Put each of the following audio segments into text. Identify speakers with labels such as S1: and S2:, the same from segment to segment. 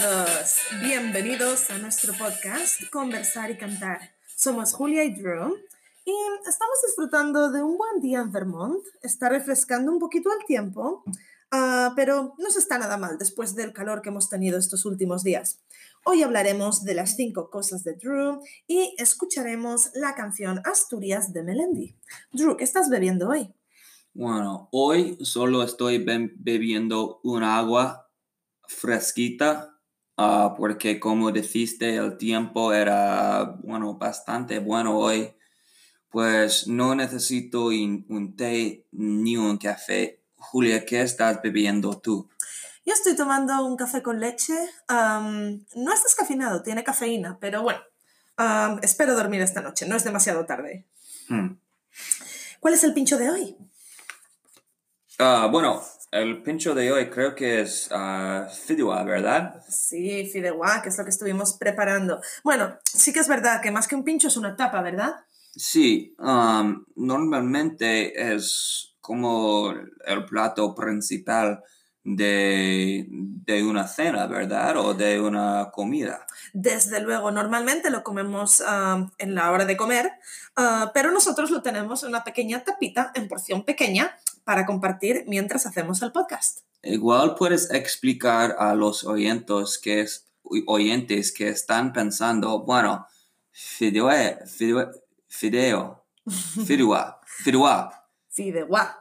S1: todos, bienvenidos a nuestro podcast Conversar y Cantar. Somos Julia y Drew y estamos disfrutando de un buen día en Vermont. Está refrescando un poquito el tiempo, ah, pero no se está nada mal después del calor que hemos tenido estos últimos días. Hoy hablaremos de las cinco cosas de Drew y escucharemos la canción Asturias de Melendi. Drew, ¿qué estás bebiendo hoy?
S2: Bueno, hoy solo estoy bebiendo un agua fresquita ah, porque como dijiste el tiempo era bueno bastante bueno hoy pues no necesito un té ni un café. Julia, ¿qué estás bebiendo tú?
S1: Yo estoy tomando un café con leche. no es descafeinado, tiene cafeína, pero bueno, espero dormir esta noche, no es demasiado tarde. Hmm. ¿Cuál es el pincho de hoy?
S2: Ah, bueno, el pincho de hoy creo que es uh, fideuá, ¿verdad?
S1: Sí, fideuá, que es lo que estuvimos preparando. Bueno, sí que es verdad que más que un pincho es una tapa, ¿verdad?
S2: Sí, um, normalmente es como el plato principal de, una cena, ¿verdad? O de una comida.
S1: Desde luego, normalmente lo comemos um, en la hora de comer, uh, pero nosotros lo tenemos en una pequeña tapita, en porción pequeña, para compartir mientras hacemos el podcast.
S2: Igual puedes explicar a los oyentes que, oyentes que están pensando, bueno, fideo, fideo, fideo, fideuá,
S1: fideuá.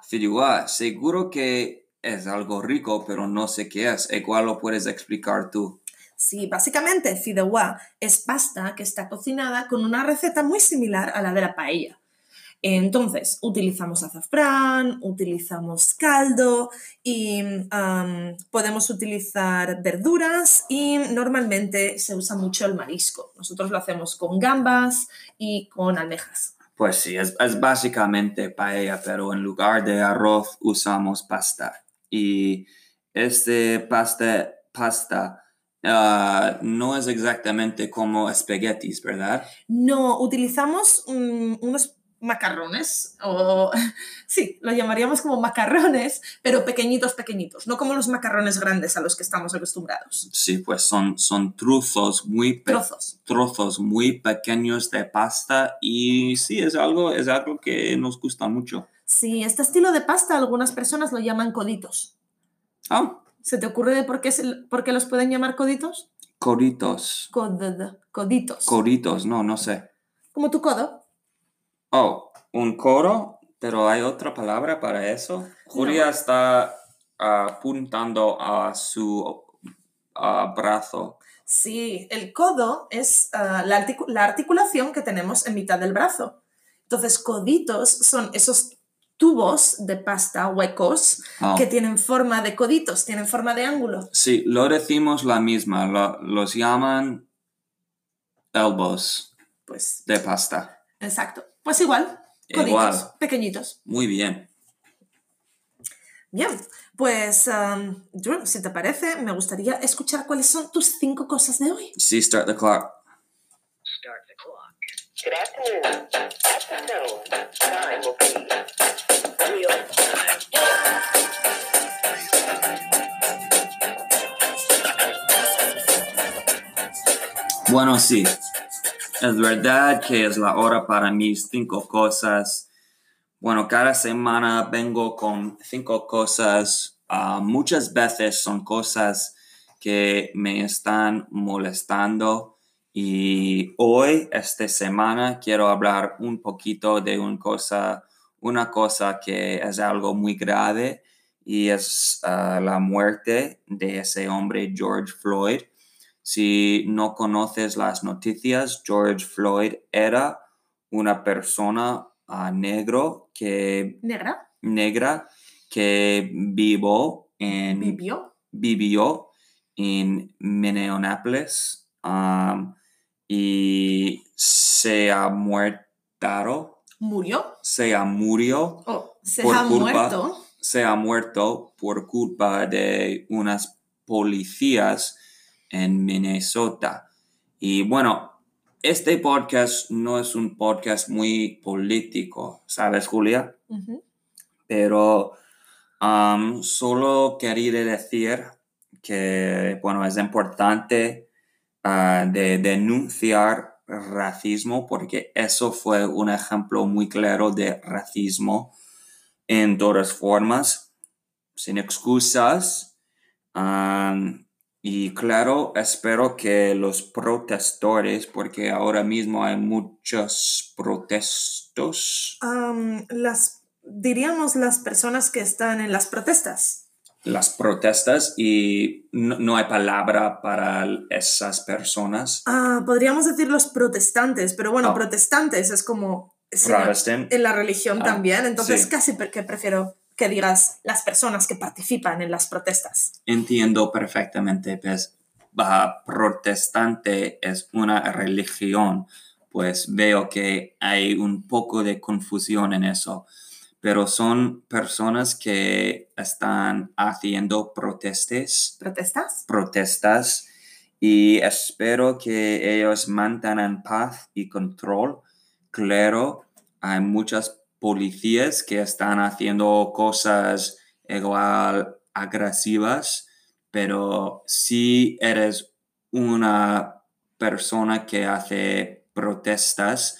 S2: Fideuá. Seguro que es algo rico, pero no sé qué es. Igual lo puedes explicar tú.
S1: Sí, básicamente fideuá es pasta que está cocinada con una receta muy similar a la de la paella. Entonces, utilizamos azafrán, utilizamos caldo y podemos utilizar verduras y normalmente se usa mucho el marisco. Nosotros lo hacemos con gambas y con almejas.
S2: Pues sí, es, básicamente paella, pero en lugar de arroz usamos pasta. Y este pasta, pasta ah, no es exactamente como espaguetis, ¿verdad?
S1: No, utilizamos unos macarrones, o sí, lo llamaríamos como macarrones, pero pequeñitos, pequeñitos, no como los macarrones grandes a los que estamos acostumbrados.
S2: Sí, pues son, son trozos muy
S1: trozos.
S2: trozos muy pequeños de pasta y sí, es algo, es algo que nos gusta mucho.
S1: Sí, este estilo de pasta algunas personas lo llaman coditos.
S2: Ah.
S1: ¿Se te ocurre de por qué, por qué los pueden llamar coditos?
S2: Coditos.
S1: coditos.
S2: Coditos, no, no sé.
S1: Como tu codo.
S2: Oh, un coro, pero hay otra palabra para eso. Julia está apuntando a su brazo.
S1: Sí, el codo es ah, la, articulación que tenemos en mitad del brazo. Entonces, coditos son esos tubos de pasta huecos ah. que tienen forma de coditos, tienen forma de ángulo.
S2: Sí, lo decimos la misma, los llaman elbows
S1: pues,
S2: de pasta.
S1: Exacto. Pues igual, coditos, pequeñitos.
S2: Muy bien.
S1: Bien, pues, um, Drew, si te parece, me gustaría escuchar cuáles son tus cinco cosas de hoy.
S2: Sí, start the clock.
S3: Start the clock. Good afternoon. Afternoon. Time will be real
S2: time. Bueno, sí. Es verdad que es la hora para mis cinco cosas. Bueno, cada semana vengo con cinco cosas. Ah, muchas veces son cosas que me están molestando. Y hoy, esta semana, quiero hablar un poquito de una cosa, una cosa que es algo muy grave y es ah, la muerte de ese hombre George Floyd. Si no conoces las noticias, George Floyd era una persona uh, negro que...
S1: ¿Negra?
S2: Negra que vivo en...
S1: ¿Vivió?
S2: Vivió en Minneapolis um, y se ha muerto.
S1: ¿Murió?
S2: Se ha murió.
S1: Oh, se ha muerto.
S2: Se ha muerto por culpa de unas policías en Minnesota. Y bueno, este podcast no es un podcast muy político, ¿sabes, Julia? Pero um, solo quería decir que, bueno, es importante ah, de denunciar racismo porque eso fue un ejemplo muy claro de racismo en todas formas, sin excusas. Am, y claro, espero que los protestores, porque ahora mismo hay muchos protestos,
S1: Am, las, diríamos las personas que están en las protestas.
S2: las protestas y no, no hay palabra para esas personas.
S1: Ah, podríamos decir los protestantes, pero bueno,
S2: Ah.
S1: protestantes es como es en la-
S2: Protestant.
S1: en la religión
S2: Ah,
S1: también, entonces
S2: sí.
S1: casi que prefiero que digas las personas que participan en las protestas.
S2: Entiendo perfectamente, pues protestante es una religión, pues veo que hay un poco de confusión en eso, pero son personas que están haciendo protestes,
S1: ¿Protestas?
S2: protestas y espero que ellos mantengan paz y control. Claro, hay muchas policías que están haciendo cosas igual agresivas, pero si eres una persona que hace protestas,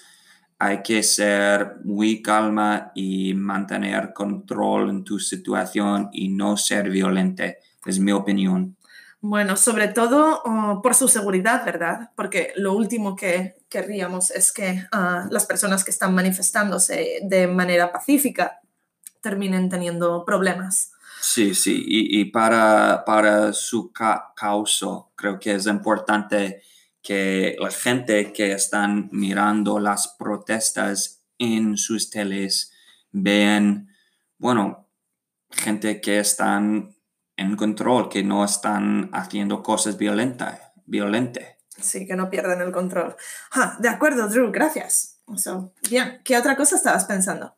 S2: hay que ser muy calma y mantener control en tu situación y no ser violente, es mi opinión.
S1: Bueno, sobre todo oh, por su seguridad, ¿verdad? Porque lo último que querríamos es que ah, las personas que están manifestándose de manera pacífica terminen teniendo problemas.
S2: Sí, sí, y, para, para su ca- causa, creo que es importante que la gente que están mirando las protestas en sus teles vean, bueno, gente que están en control, que no están haciendo cosas violentas, violente.
S1: Sí, que no pierdan el control. Ah, de acuerdo, Drew, gracias. So, bien, ¿qué otra cosa estabas pensando?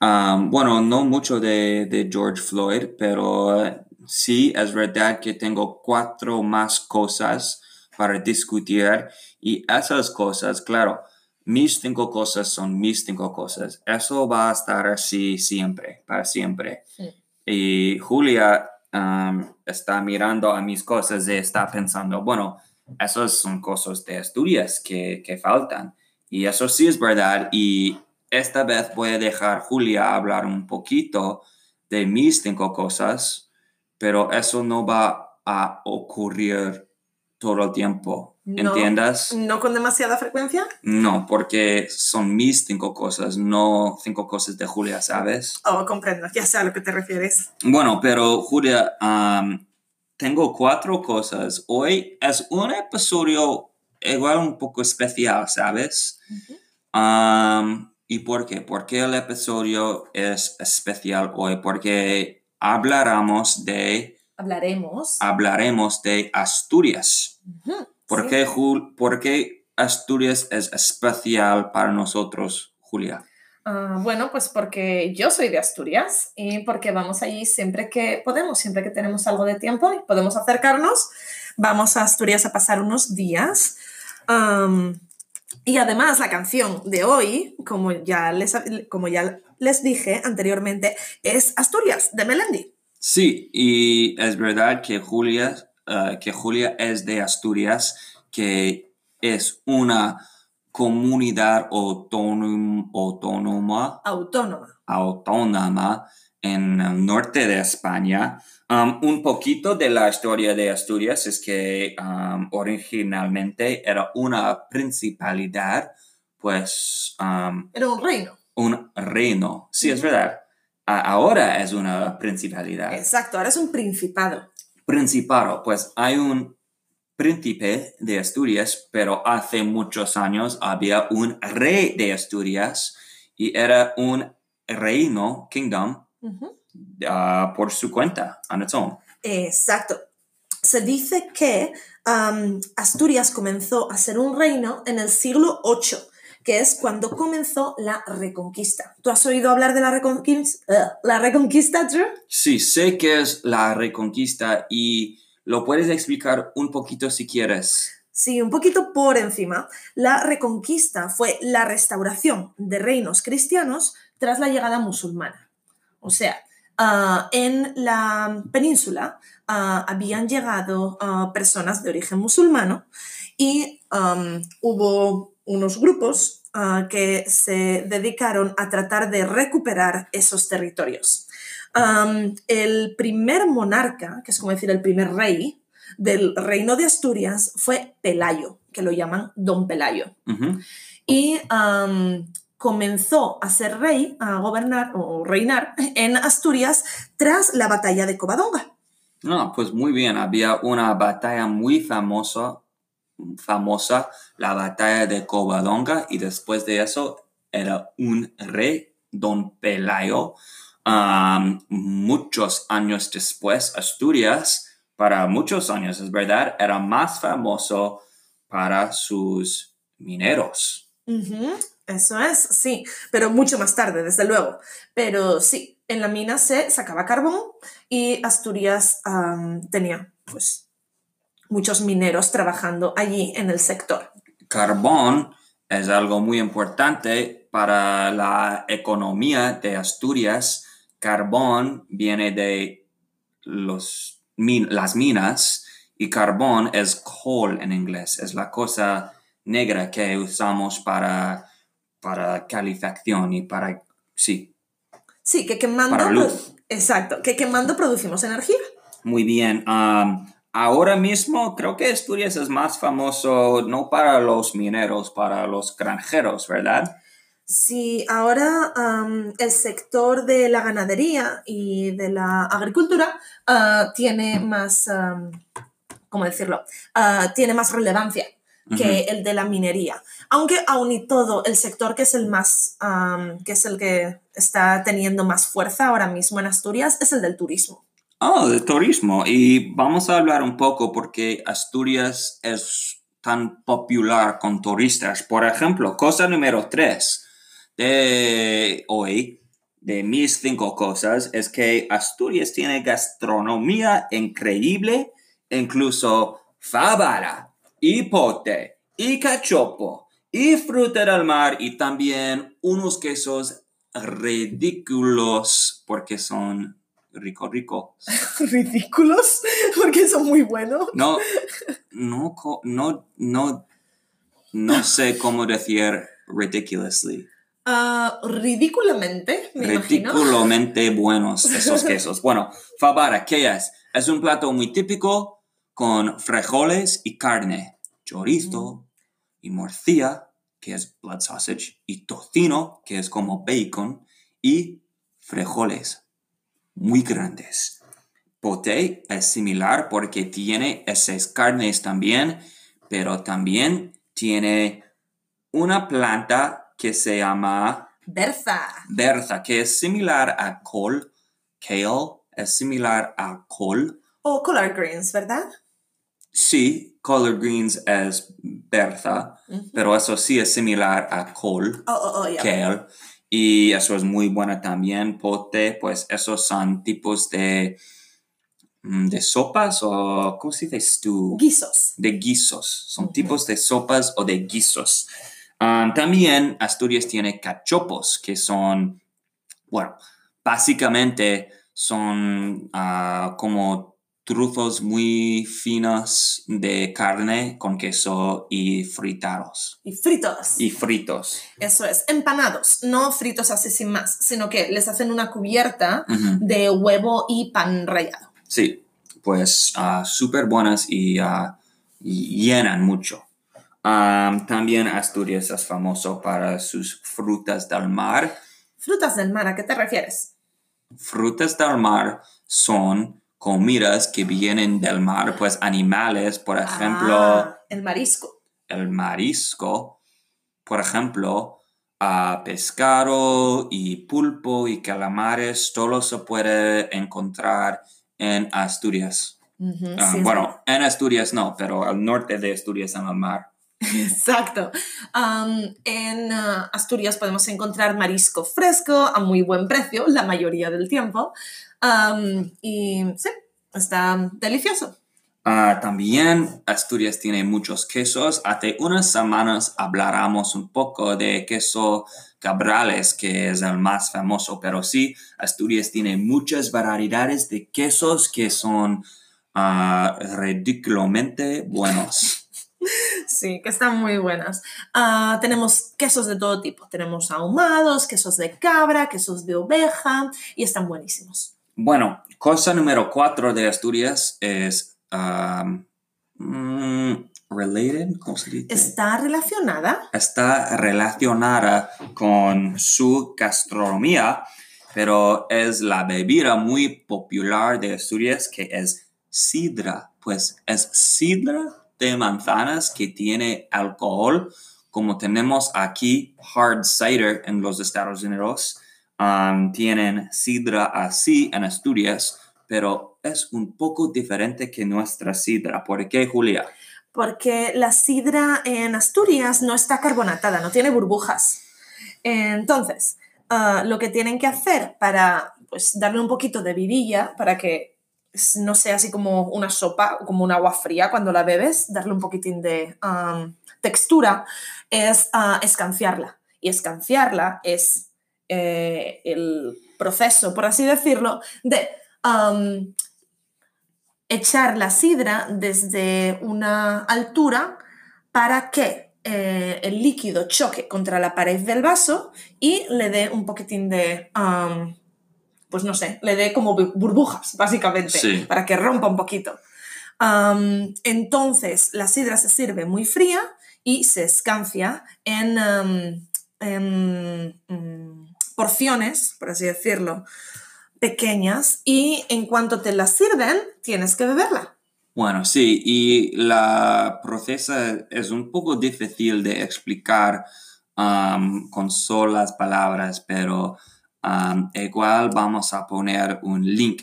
S2: Um, bueno, no mucho de, de George Floyd, pero eh, sí es verdad que tengo cuatro más cosas para discutir y esas cosas, claro, mis cinco cosas son mis cinco cosas. Eso va a estar así siempre, para siempre.
S1: Sí.
S2: Y Julia um, está mirando a mis cosas y está pensando, bueno, esas son cosas de Asturias que, que faltan. Y eso sí es verdad. Y esta vez voy a dejar a Julia hablar un poquito de mis cinco cosas, pero eso no va a ocurrir todo el tiempo. ¿Entiendas?
S1: ¿No con demasiada frecuencia?
S2: No, porque son mis cinco cosas, no cinco cosas de Julia, ¿sabes?
S1: Oh, comprendo, ya sé a lo que te refieres.
S2: Bueno, pero Julia, tengo cuatro cosas. Hoy es un episodio igual un poco especial, ¿sabes? Am, ¿Y por qué? Porque el episodio es especial hoy, porque hablaremos de,
S1: Hablaremos.
S2: hablaremos de Asturias.
S1: Ujú,
S2: ¿Por,
S1: sí.
S2: qué, Jul- por qué Asturias es especial para nosotros, Julia?
S1: Ah, bueno, pues porque yo soy de Asturias y porque vamos allí siempre que podemos, siempre que tenemos algo de tiempo y podemos acercarnos, vamos a Asturias a pasar unos días. Y además la canción de hoy, como ya, les, como ya les dije anteriormente, es Asturias de Melendi.
S2: Sí, y es verdad que Julia, eh, que Julia es de Asturias, que es una comunidad autónom- autónoma,
S1: Autónoma.
S2: autónoma en el norte de España. Um, un poquito de la historia de Asturias es que um, originalmente era una principalidad, pues um,
S1: Era un reino.
S2: un reino. Sí, es verdad. A- ahora es una principalidad.
S1: Exacto, ahora es un principado.
S2: Principado, pues hay un príncipe de Asturias, pero hace muchos años había un rey de Asturias y era un reino, kingdom, ah, por su cuenta, on its own.
S1: Exacto. Se dice que Asturias comenzó a ser un reino en el siglo VIII, que es cuando comenzó la Reconquista. ¿Tú has oído hablar de la Reconquista? ¿La Reconquista, Drew?
S2: Sí, sé que es la reconquista y lo puedes explicar un poquito si quieres.
S1: Sí, un poquito por encima. La Reconquista fue la restauración de reinos cristianos tras la llegada musulmana. O sea, ah, en la península ah, habían llegado ah, personas de origen musulmano y hubo unos grupos que se dedicaron a tratar de recuperar esos territorios. El primer monarca, que es como decir el primer rey del reino de Asturias, fue Pelayo, que lo llaman Don Pelayo y comenzó a ser rey, a gobernar o reinar en Asturias tras la batalla de Covadonga.
S2: No, pues muy bien. Había una batalla muy famosa, famosa, la batalla de Covadonga, y después de eso era un rey, Don Pelayo. Am, muchos años después, Asturias, para muchos años, es verdad, era más famoso para sus mineros.
S1: Ujú, Eso es, sí, pero mucho más tarde, desde luego. Pero sí, en la mina se sacaba carbón y Asturias am, tenía, pues, muchos mineros trabajando allí en el sector.
S2: Carbón es algo muy importante para la economía de Asturias. Carbón viene de los, min- las minas y carbón es coal en inglés. Es la cosa negra que usamos para, para calefacción y para... Sí,
S1: Sí, que quemando.
S2: Para luz.
S1: Exacto, que quemando producimos energía.
S2: muy bien. Ahora mismo creo que Asturias es más famoso no para los mineros, para los granjeros, ¿verdad?
S1: Sí, ahora el sector de la ganadería y de la agricultura ah, tiene más, ¿cómo decirlo? Ah, tiene más relevancia que el de la minería. Aunque aún y todo, el sector que es el más, am, que es el que está teniendo más fuerza ahora mismo en Asturias es el del turismo.
S2: Oh, de turismo. Y vamos a hablar un poco porque Asturias es tan popular con turistas. Por ejemplo, cosa número tres de hoy, de mis cinco cosas, es que Asturias tiene gastronomía increíble, incluso fabara, y pote, y cachopo, y fruta del mar, y también unos quesos ridículos porque son rico, rico.
S1: Ridículos, porque son muy buenos.
S2: No, no, no, no, no sé cómo decir ridiculously.
S1: Ah, ridículamente, me imagino.
S2: Ridiculamente buenos esos quesos. Bueno, fabara, ¿qué es? Es un plato muy típico con frijoles y carne, chorizo y morcilla, que es blood sausage, y tocino, que es como bacon, y frijoles muy grandes. Poté es similar porque tiene esas carnes también, pero también tiene una planta que se llama
S1: Berza.
S2: berza, que es similar a col. Kale es similar a col.
S1: O collard greens, ¿verdad?
S2: Sí, collard greens es berza, pero eso sí es similar a col,
S1: Oh, oh, oh, ya.
S2: kale. Y eso es muy bueno también. Pote, pues esos son tipos de, mm, de sopas o, ¿cómo se dice? Stew.
S1: Guisos.
S2: de guisos. Son tipos de sopas o de guisos. Um, también Asturias tiene cachopos, que son, bueno, básicamente son ah, como trozos muy finos de carne con queso y fritados.
S1: Y fritos.
S2: Y fritos.
S1: Eso es. Empanados. No fritos así sin más, sino que les hacen una cubierta de huevo y pan rallado.
S2: Sí, pues ah, súper buenas y, ah, y llenan mucho. Um, también Asturias es famoso para sus frutas del mar.
S1: Frutas del mar, ¿a qué te refieres?
S2: Frutas del mar son comidas que vienen del mar, pues animales, por ejemplo,
S1: Ah, el marisco.
S2: el marisco, por ejemplo, ah, pescado y pulpo y calamares, todo se puede encontrar en Asturias. Ah,
S1: sí.
S2: bueno, en Asturias no, pero al norte de Asturias en el mar.
S1: Exacto. En ah, Asturias podemos encontrar marisco fresco a muy buen precio, la mayoría del tiempo. Y sí, está delicioso.
S2: Ah, también Asturias tiene muchos quesos. Hace unas semanas habláramos un poco de queso Cabrales, que es el más famoso, pero sí, Asturias tiene muchas variedades de quesos que son ah, ridículamente buenos.
S1: Sí, que están muy buenas. Ah, tenemos quesos de todo tipo. Tenemos ahumados, quesos de cabra, quesos de oveja y están buenísimos.
S2: Bueno, cosa número cuatro de Asturias es um, mm, related, ¿cómo se dice?
S1: Está relacionada.
S2: Está relacionada con su gastronomía, pero es la bebida muy popular de Asturias que es sidra. Pues es sidra de manzanas que tiene alcohol, como tenemos aquí hard cider en los Estados Unidos. um, tienen sidra así en Asturias, pero es un poco diferente que nuestra sidra. ¿Por qué, Julia?
S1: Porque la sidra en Asturias no está carbonatada, no tiene burbujas. Entonces, ah, lo que tienen que hacer para pues, darle un poquito de vidilla, para que no sea así como una sopa o como un agua fría cuando la bebes, darle un poquitín de textura, es ah, escanciarla. Y escanciarla es eh, el proceso, por así decirlo, de echar la sidra desde una altura para que eh, el líquido choque contra la pared del vaso y le dé un poquitín de, pues no sé, le dé como bu- burbujas, básicamente,
S2: Sí.
S1: para que rompa un poquito. Entonces, la sidra se sirve muy fría y se escancia en, mm, porciones, por así decirlo, pequeñas y en cuanto te la sirven, tienes que beberla.
S2: Bueno, sí, y la proceso es un poco difícil de explicar um, con solas palabras, pero um, igual vamos a poner un link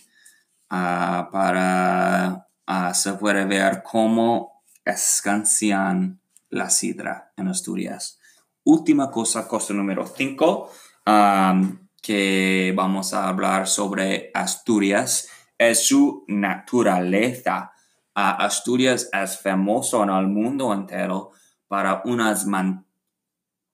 S2: ah, para ah, se puede ver cómo escancian la sidra en Asturias. Última cosa, cosa número 5, que vamos a hablar sobre Asturias, es su naturaleza. Ah, Asturias es famoso en el mundo entero para unas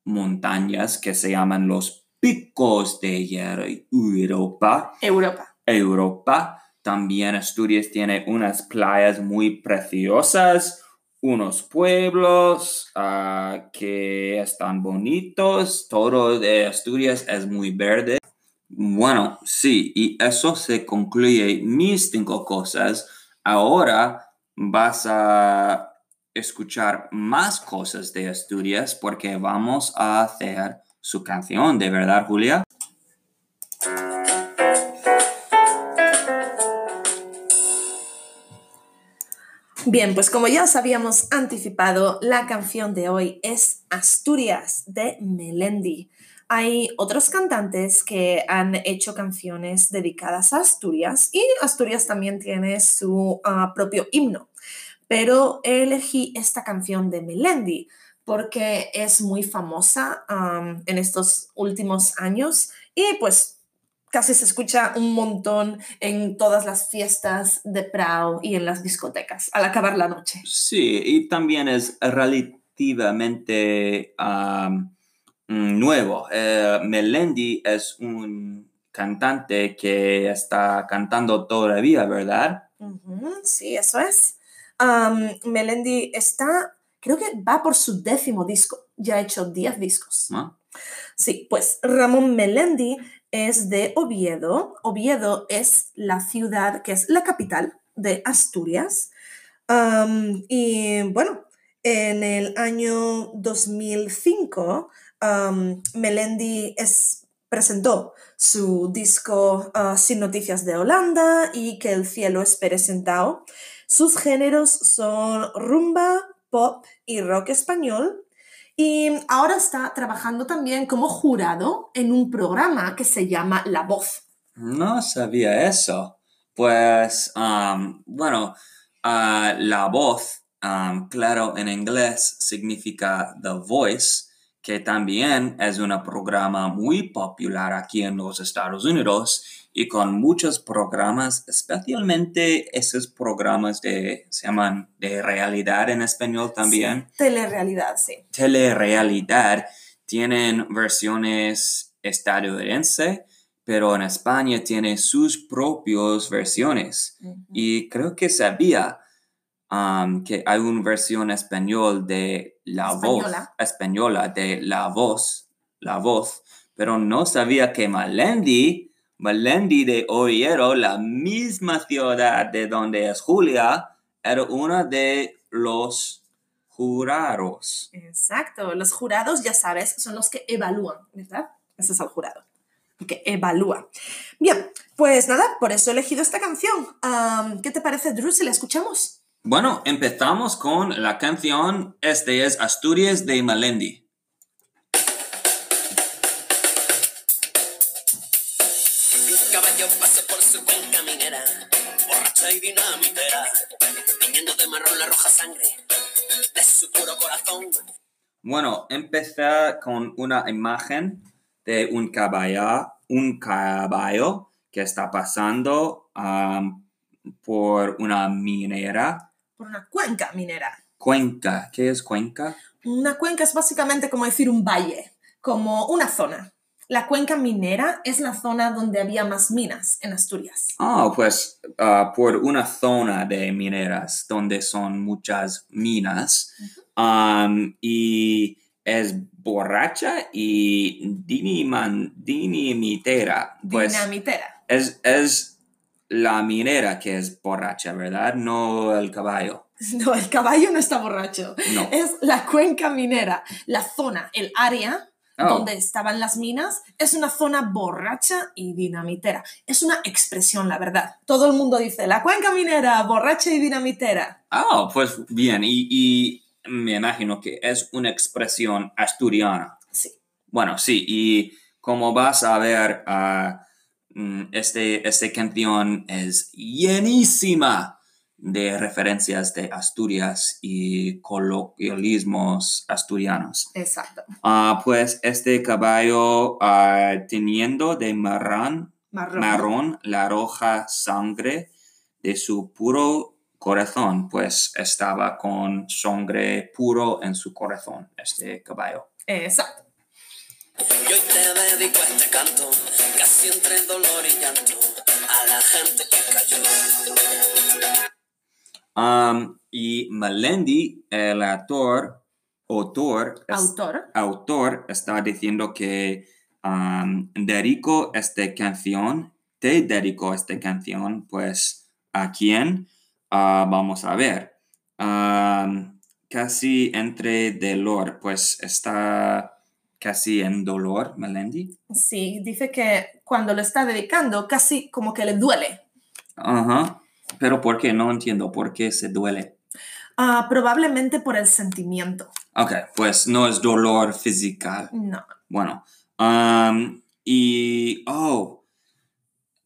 S2: montañas que se llaman los picos de Europa.
S1: Europa.
S2: Europa. También Asturias tiene unas playas muy preciosas, unos pueblos ah, que están bonitos, todo de Asturias es muy verde. Bueno, sí, y eso se concluye mis cinco cosas. Ahora vas a escuchar más cosas de Asturias porque vamos a hacer su canción, ¿de verdad, Julia?
S1: Bien, pues como ya os habíamos anticipado, la canción de hoy es Asturias de Melendi. Hay otros cantantes que han hecho canciones dedicadas a Asturias y Asturias también tiene su ah, propio himno. Pero elegí esta canción de Melendi porque es muy famosa am, en estos últimos años y pues casi se escucha un montón en todas las fiestas de Prado y en las discotecas al acabar la noche.
S2: Sí, y también es relativamente am, mm, nuevo. Eh, Melendi es un cantante que está cantando todavía, ¿verdad?
S1: Ujú, sí, eso es. Am, Melendi está, creo que va por su décimo disco, ya ha hecho 10 discos.
S2: ¿No?
S1: Sí, pues Ramón Melendi es de Oviedo. Oviedo es la ciudad que es la capital de Asturias. Y bueno, en el año 2005, am, Melendi es, presentó su disco ah, Sin Noticias de Holanda y Que el cielo espere sentado. Sus géneros son rumba, pop y rock español. Y ahora está trabajando también como jurado en un programa que se llama La Voz.
S2: No sabía eso. Pues, am, bueno, ah, la voz, am, claro, en inglés significa The Voice, que también es un programa muy popular aquí en los Estados Unidos y con muchos programas, especialmente esos programas de, se llaman de realidad en español también
S1: Telerealidad, sí.
S2: telerealidad tienen versiones estadounidenses, pero en España tiene sus propias versiones. Y creo que sabía um, que hay una versión español de la voz,
S1: Española.
S2: española de la voz, la voz, pero no sabía que Malendi, Malendi de Oviedo, la misma ciudad de donde es Julia, era una de los jurados.
S1: Exacto, los jurados, ya sabes, son los que evalúan, ¿verdad? Ese es el jurado, el que evalúa. Bien, pues nada, por eso he elegido esta canción. ¿Qué te parece, Drew, si la escuchamos?
S2: Bueno, empezamos con la canción, este es Asturias de Malendi.
S4: Y dinamitera, tiñendo de marrón la roja sangre de su puro corazón.
S2: Bueno, empezar con una imagen de un caballo, un caballo que está pasando am, por una minera.
S1: Por una cuenca minera.
S2: Cuenca, ¿qué es cuenca?
S1: Una cuenca es básicamente como decir un valle, como una zona. La cuenca minera es la zona donde había más minas en Asturias.
S2: Ah, pues ah, por una zona de mineras donde son muchas minas am, y es borracha y diniman- dinamitera. Pues
S1: Dinamitera.
S2: es, es la minera que es borracha, ¿verdad? No el caballo.
S1: No, el caballo no está borracho.
S2: No.
S1: Es la cuenca minera, la zona, el área
S2: Oh.
S1: donde estaban las minas, es una zona borracha y dinamitera. Es una expresión, la verdad. Todo el mundo dice, la cuenca minera, borracha y dinamitera.
S2: Ah, pues bien, y, y me imagino que es una expresión asturiana.
S1: Sí,
S2: Bueno, sí, y como vas a ver, mm, este, esta canción es llenísima de referencias de Asturias y coloquialismos asturianos.
S1: exacto.
S2: Ah, pues este caballo ah, teniendo de marrón,
S1: Marrón.
S2: marrón la roja sangre de su puro corazón, pues estaba con sangre puro en su corazón, este caballo.
S1: Exacto.
S4: Y hoy te dedico a este canto, casi entre dolor y llanto, a la gente que cayó.
S2: Um, y Melendi, el actor, autor, es-
S1: Autor.
S2: autor está diciendo que um, dedico esta canción, te dedico esta canción, pues, ¿a quién? Ah, vamos a ver. Um, casi entre dolor, pues está casi en dolor, Melendi.
S1: Sí, dice que cuando lo está dedicando, casi como que le duele.
S2: Ajá. Pero ¿por qué? No entiendo por qué se duele.
S1: Ah, probablemente por el sentimiento.
S2: Ok, pues no es dolor físico.
S1: No.
S2: Bueno, um, y, oh,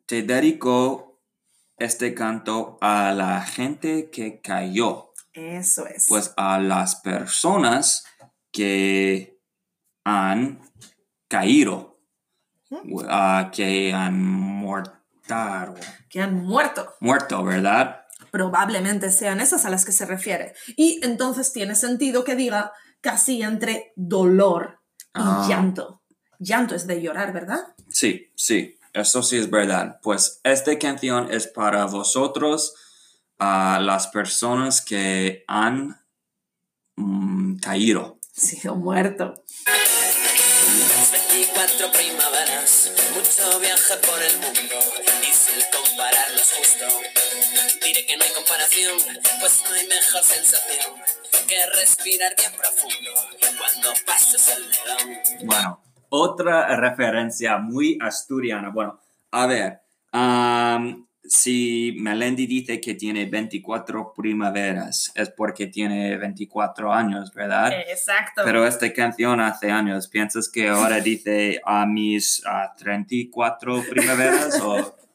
S2: te dedico este canto a la gente que cayó,
S1: Eso es.
S2: pues a las personas que han caído, ah, que han
S1: que han muerto.
S2: muerto, ¿verdad?
S1: Probablemente sean esas a las que se refiere. Y entonces tiene sentido que diga casi entre dolor y
S2: Ah.
S1: llanto. Llanto es de llorar, ¿verdad?
S2: Sí, sí, eso sí es verdad. Pues esta canción es para vosotros, a las personas que han mm, caído.
S1: Sí, o muerto.
S4: 24 primaveras, mucho viaje por el mundo y sin compararlos justo. Diré que no hay comparación, pues no hay mejor sensación que respirar bien profundo cuando pases el león.
S2: Bueno, otra referencia muy asturiana. Bueno, a ver, am, si Melendi dice que tiene 24 primaveras, es porque tiene 24 años, ¿verdad?
S1: Exacto.
S2: Pero esta canción hace años, ¿piensas que ahora dice a mis ah, 34 primaveras? o...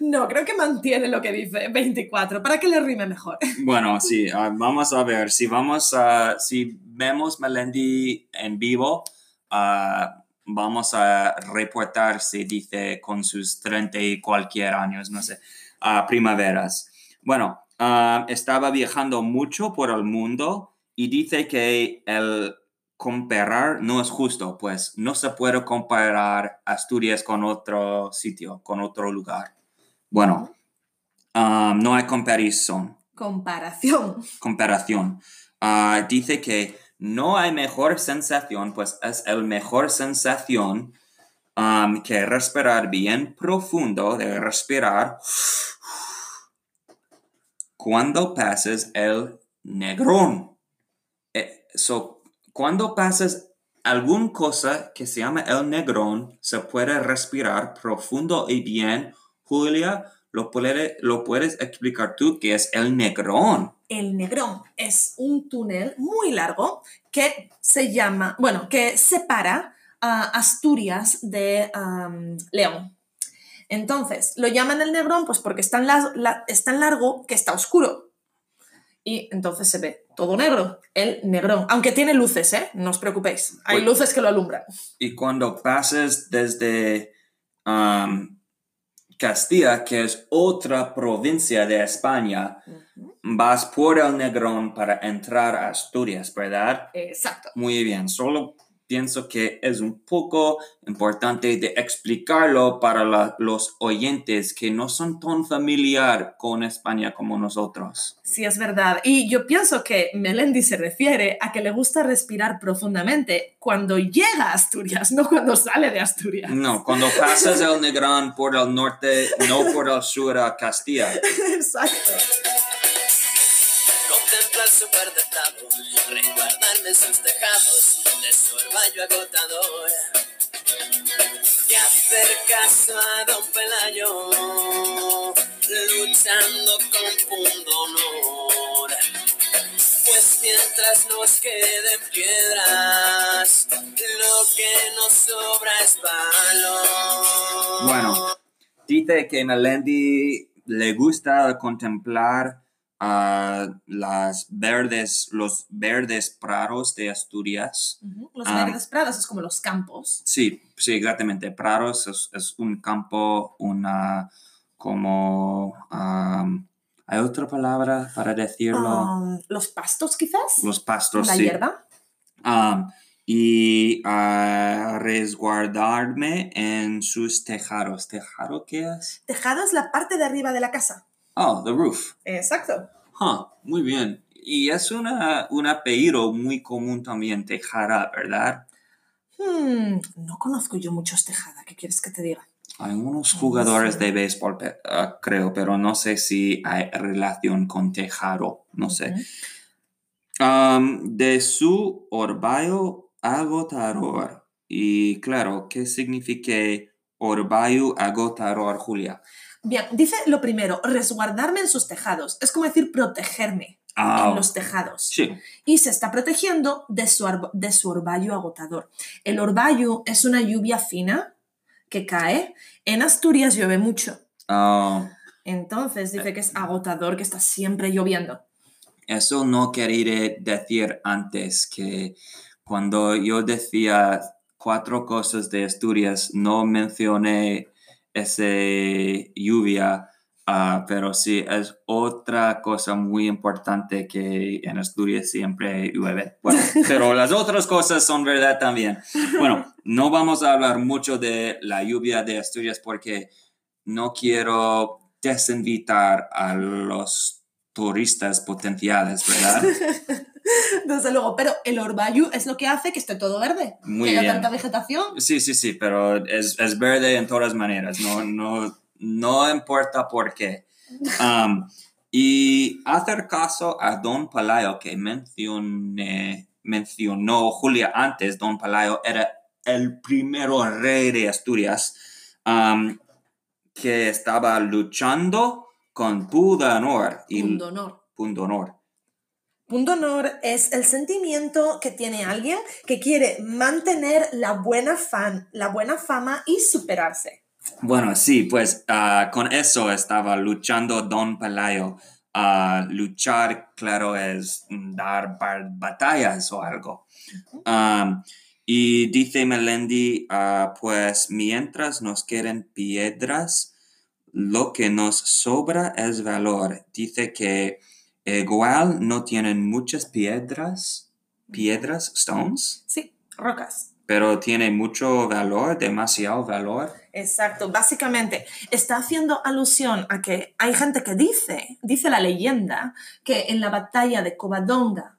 S1: No, creo que mantiene lo que dice 24, para que le rime mejor.
S2: Bueno, sí, ah, vamos a ver, si vamos a, si vemos Melendi en vivo, ah, vamos a reportar si dice con sus 30 y cualquier años, no sé, ah, primaveras. Bueno, ah, estaba viajando mucho por el mundo y dice que el comparar no es justo, pues no se puede comparar Asturias con otro sitio, con otro lugar. Bueno, um, no hay comparación.
S1: Comparación.
S2: comparación. Ah, dice que no hay mejor sensación, pues es el mejor sensación um, que respirar bien profundo, de respirar cuando pases el negrón. Eh, so, cuando pases alguna cosa que se llama el negrón, se puede respirar profundo y bien. Julia, ¿lo, puede- lo puedes explicar tú qué es el negrón?
S1: El Negrón es un túnel muy largo que se llama, bueno, que separa Asturias de León. Entonces, lo llaman el Negrón pues porque es tan, las- la- es tan largo que está oscuro. Y entonces se ve todo negro, el Negrón. Aunque tiene luces, ¿eh? No os preocupéis. Hay
S2: Uy.
S1: luces que lo alumbran.
S2: Y cuando pases desde um, Castilla, que es otra provincia de España, vas por el Negrón para entrar a Asturias, ¿verdad?
S1: Exacto.
S2: Muy bien, solo pienso que es un poco importante de explicarlo para la- los oyentes que no son tan familiar con España como nosotros.
S1: Sí, es verdad. Y yo pienso que Melendi se refiere a que le gusta respirar profundamente cuando llega a Asturias, no cuando sale de Asturias.
S2: No, cuando pasas el Negrón por el norte, no por el sur a Castilla.
S1: Exacto.
S4: Contemplar su verde tapo, resguardarme en sus tejados de su orvallo agotador. Y hacer caso a don Pelayo, luchando con punto honor. Pues mientras nos queden piedras, lo que nos sobra es valor.
S2: Bueno, dice que Melendi le gusta contemplar ah, las verdes, los verdes prados de Asturias.
S1: Los
S2: Ah.
S1: verdes prados es como los campos.
S2: Sí, sí, exactamente. Prados es, es un campo, una, como, am, ¿hay otra palabra para decirlo?
S1: Um, los pastos, quizás.
S2: Los pastos,
S1: la
S2: sí.
S1: hierba.
S2: Y ah, resguardarme en sus tejados. ¿Tejado qué es?
S1: Tejado es la parte de arriba de la casa.
S2: Oh, the roof.
S1: Exacto.
S2: Huh, muy bien. Y es una, un apellido muy común también, Tejada, ¿verdad?
S1: Hmm, no conozco yo muchos Tejada. ¿Qué quieres que te diga?
S2: Hay unos jugadores de béisbol, ah, creo, pero no sé si hay relación con Tejado, no sé.
S1: Ujú.
S2: Um, de su orvallo agotador. Y claro, ¿qué significa orvallo agotador, Julia?
S1: Bien, dice lo primero, resguardarme en sus tejados. Es como decir protegerme
S2: Ah,
S1: en los tejados.
S2: sí.
S1: y se está protegiendo de su, de su orvallo agotador. El orvallo es una lluvia fina que cae. En Asturias llueve mucho.
S2: Ah,
S1: Entonces dice que es agotador, que está siempre lloviendo.
S2: Eso no quería decir antes que cuando yo decía cuatro cosas de Asturias, no mencioné ese lluvia, ah, pero sí es otra cosa muy importante que en Asturias siempre llueve. Bueno, pero las otras cosas son verdad también. Bueno, no vamos a hablar mucho de la lluvia de Asturias porque no quiero desinvitar a los turistas potenciales, ¿verdad?
S1: Desde luego, pero el orvallo es lo que hace que esté todo verde.
S2: Muy
S1: que haya tanta vegetación.
S2: Sí, sí, sí, pero es, es verde en todas maneras, no, no, no importa por qué. Um, y hacer caso a Don Palayo que mencioné, mencionó Julia antes, Don Palayo era el primero rey de Asturias um, que estaba luchando con Pudonor y
S1: Punto honor.
S2: Pundonor.
S1: Punto honor es el sentimiento que tiene alguien que quiere mantener la buena, fan, la buena fama y superarse.
S2: Bueno, sí, pues ah, con eso estaba luchando Don Pelayo. Ah, luchar, claro, es dar batallas o algo. Um, y dice Melendi, ah, pues mientras nos queden piedras, lo que nos sobra es valor. Dice que igual no tienen muchas piedras, piedras, stones,
S1: Sí, rocas.
S2: pero tiene mucho valor, demasiado valor.
S1: Exacto, básicamente está haciendo alusión a que hay gente que dice, dice la leyenda, que en la batalla de Covadonga,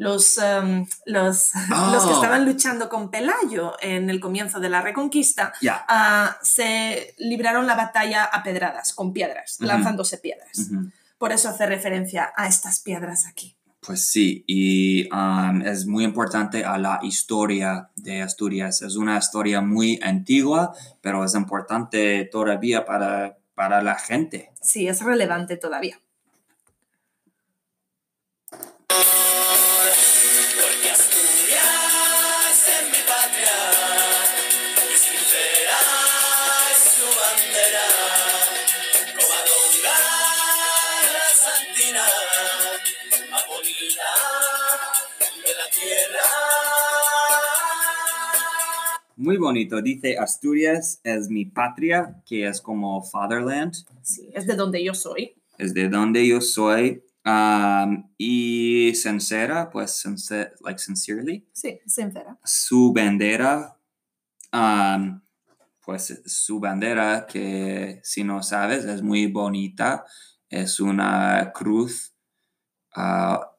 S1: los, am, los, los que
S2: Oh.
S1: estaban luchando con Pelayo en el comienzo de la Reconquista, ah, se libraron la batalla a pedradas, con piedras, lanzándose piedras. Por eso hace referencia a estas piedras aquí.
S2: Pues sí, y um, es muy importante a la historia de Asturias. Es una historia muy antigua, pero es importante todavía para, para la gente.
S1: Sí, es relevante todavía.
S2: Muy bonito, dice Asturias es mi patria, que es como fatherland,
S1: Sí, es de donde yo soy.
S2: es de donde yo soy. Um, y sincera, pues sincer- like sincerely.
S1: Sí, sincera.
S2: su bandera, um, pues su bandera que si no sabes es muy bonita, es una cruz ah,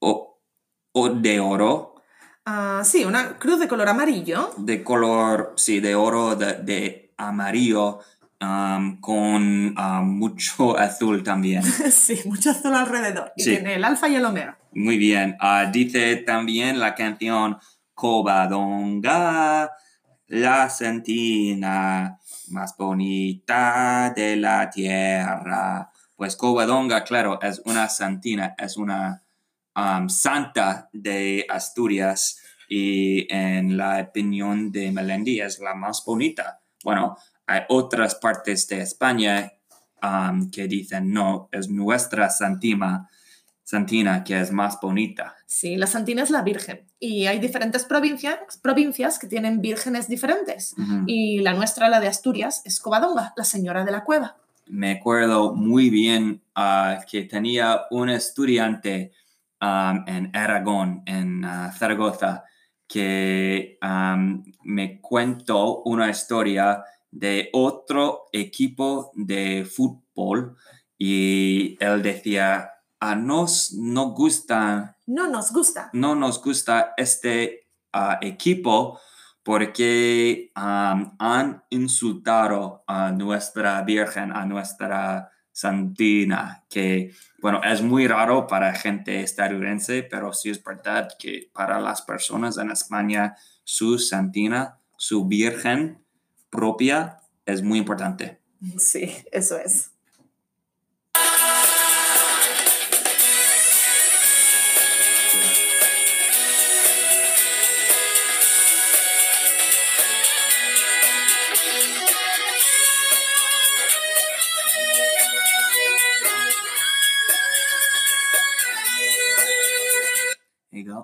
S2: o, o de oro,
S1: Ah, sí, una cruz de color amarillo.
S2: de color, sí, de oro, de, de amarillo, um, con mucho azul también.
S1: sí, mucho azul alrededor. Y
S2: Sí.
S1: tiene el alfa y el omega.
S2: Muy bien. Ah, dice también la canción Covadonga, la sentina más bonita de la tierra. Pues Covadonga, claro, es una santina, es una um, santa de Asturias y en la opinión de Melendi es la más bonita. Bueno, hay otras partes de España um, que dicen no, es nuestra santima, santina que es más bonita.
S1: Sí, la Santina es la Virgen. Y hay diferentes provincias, provincias que tienen vírgenes diferentes. Y la nuestra, la de Asturias, es Covadonga, la señora de la cueva.
S2: Me acuerdo muy bien ah, que tenía un estudiante um, en Aragón, en ah, Zaragoza, que um, me contó una historia de otro equipo de fútbol y él decía, a nos no gusta,
S1: No nos gusta.
S2: no nos gusta este ah, equipo porque um, han insultado a nuestra Virgen, a nuestra Santina, que, bueno, es muy raro para gente estadounidense, pero sí es verdad que para las personas en España, su Santina, su Virgen propia, es muy importante.
S1: Sí, eso es.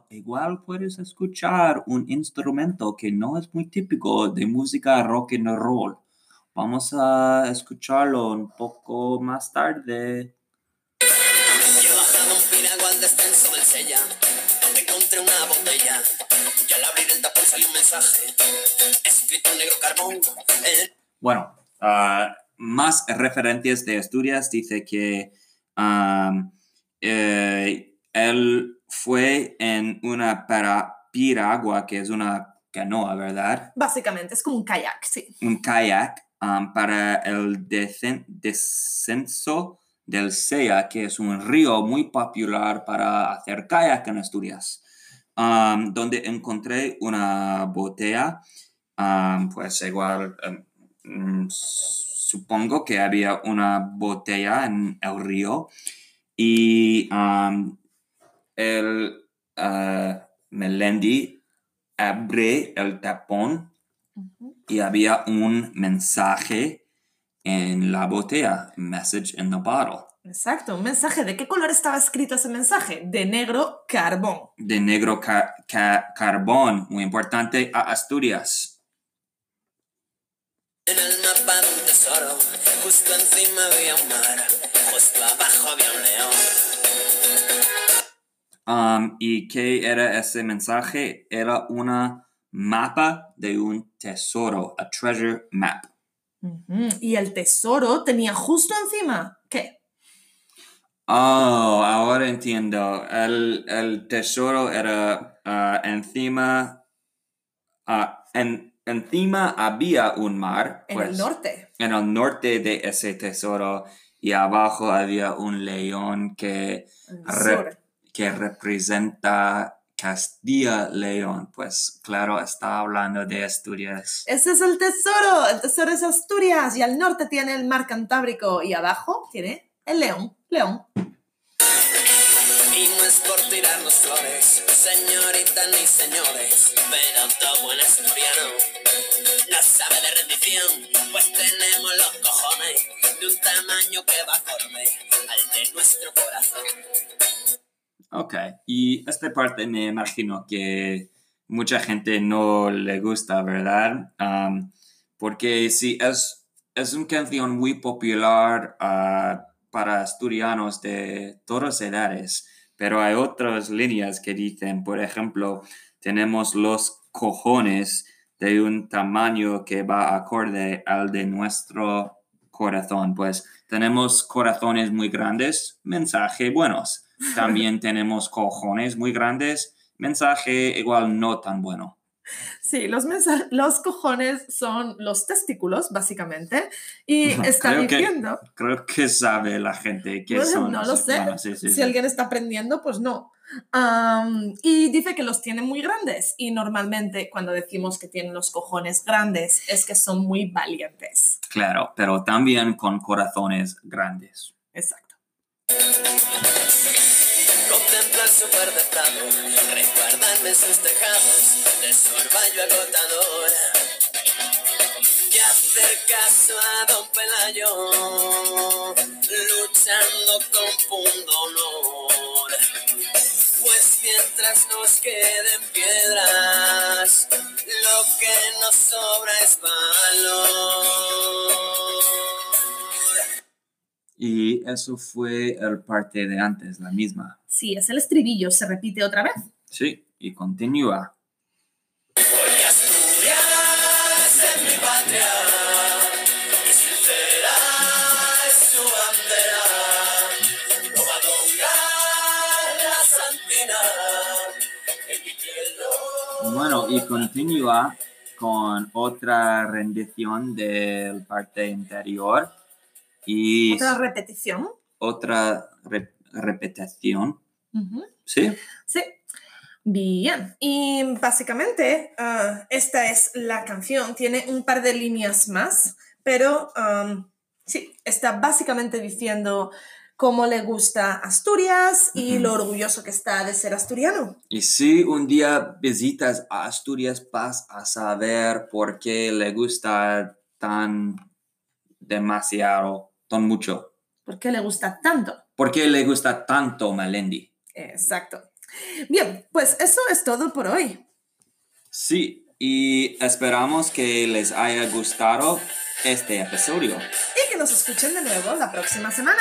S2: Igual, puedes escuchar un instrumento que no es muy típico de música rock and roll. Vamos a escucharlo un poco más tarde. Bueno, ah, más referencias de Asturias dice que am, eh, él fue en una para piragua, que es una canoa, ¿verdad?
S1: Básicamente, es como un kayak, sí.
S2: un kayak um, para el descen- descenso del Sella, que es un río muy popular para hacer kayak en Asturias, um, donde encontré una botella, um, pues igual, mm, supongo que había una botella en el río y um, el uh, Melendi abre el tapón y había un mensaje en la botella, message in the bottle,
S1: Exacto, un mensaje. ¿De qué color estaba escrito ese mensaje? De negro carbón.
S2: de negro ca- ca- carbón, muy importante a Asturias.
S4: En el mapa de un tesoro, justo encima había un mar, justo abajo había un león.
S2: Um, ¿Y qué era ese mensaje? Era una mapa de un tesoro, a treasure map.
S1: Y el tesoro tenía justo encima, ¿qué?
S2: Oh, ahora entiendo. El, el tesoro era ah, encima, ah, en, encima había un mar.
S1: En
S2: pues,
S1: el norte.
S2: en el norte de ese tesoro y abajo había un león que, Rep-. que representa Castilla León. Pues claro, está hablando de Asturias.
S1: Ese es el tesoro. El tesoro es Asturias y al norte tiene el mar Cantábrico y abajo tiene el león. León.
S4: Y no es por tirarnos flores, señoritas ni señores, pero todo buen asturiano no sabe de rendición, pues tenemos los cojones de un tamaño que va acorde al de nuestro corazón.
S2: Ok, y esta parte me imagino que mucha gente no le gusta, ¿verdad? Um, porque sí, es, es una canción muy popular ah, para asturianos de todas edades, pero hay otras líneas que dicen, por ejemplo, tenemos los cojones de un tamaño que va acorde al de nuestro corazón. Pues tenemos corazones muy grandes, mensaje buenos. También tenemos cojones muy grandes, mensaje igual no tan bueno.
S1: Sí, los, los cojones son los testículos, básicamente. Y está
S2: Creo que-
S1: diciendo,
S2: Creo que sabe la gente que
S1: Bueno,
S2: son.
S1: no lo sé.
S2: Bueno, sí, sí,
S1: si
S2: sí.
S1: alguien está aprendiendo, pues no. Am, y dice que los tiene muy grandes. Y normalmente cuando decimos que tienen los cojones grandes es que son muy valientes.
S2: Claro, pero también con corazones grandes.
S1: Exacto.
S4: Contemplar su verde prado, resguardarme sus tejados de su orvallo agotador. Y hacer caso a don Pelayo, luchando con punto honor. Pues mientras nos queden piedras, lo que nos sobra es valor.
S2: Y eso fue el parte de antes, la misma.
S1: Sí, es el estribillo, se repite otra vez.
S2: Sí, y continúa.
S4: Porque Asturias
S2: Bueno, y continúa con otra rendición del parte interior y
S1: Otra repetición.
S2: otra re- repetición. ¿Sí?
S1: Sí. Bien. Y básicamente ah, esta es la canción. Tiene un par de líneas más, pero am, sí, está básicamente diciendo cómo le gusta Asturias y lo orgulloso que está de ser asturiano.
S2: Y si un día visitas a Asturias, vas a saber por qué le gusta tan demasiado, tan mucho.
S1: ¿Por qué le gusta tanto?
S2: ¿Por qué le gusta tanto Melendi?
S1: Exacto. Bien, pues eso es todo por hoy.
S2: Sí, y esperamos que les haya gustado este episodio.
S1: Y que nos escuchen de nuevo la próxima semana.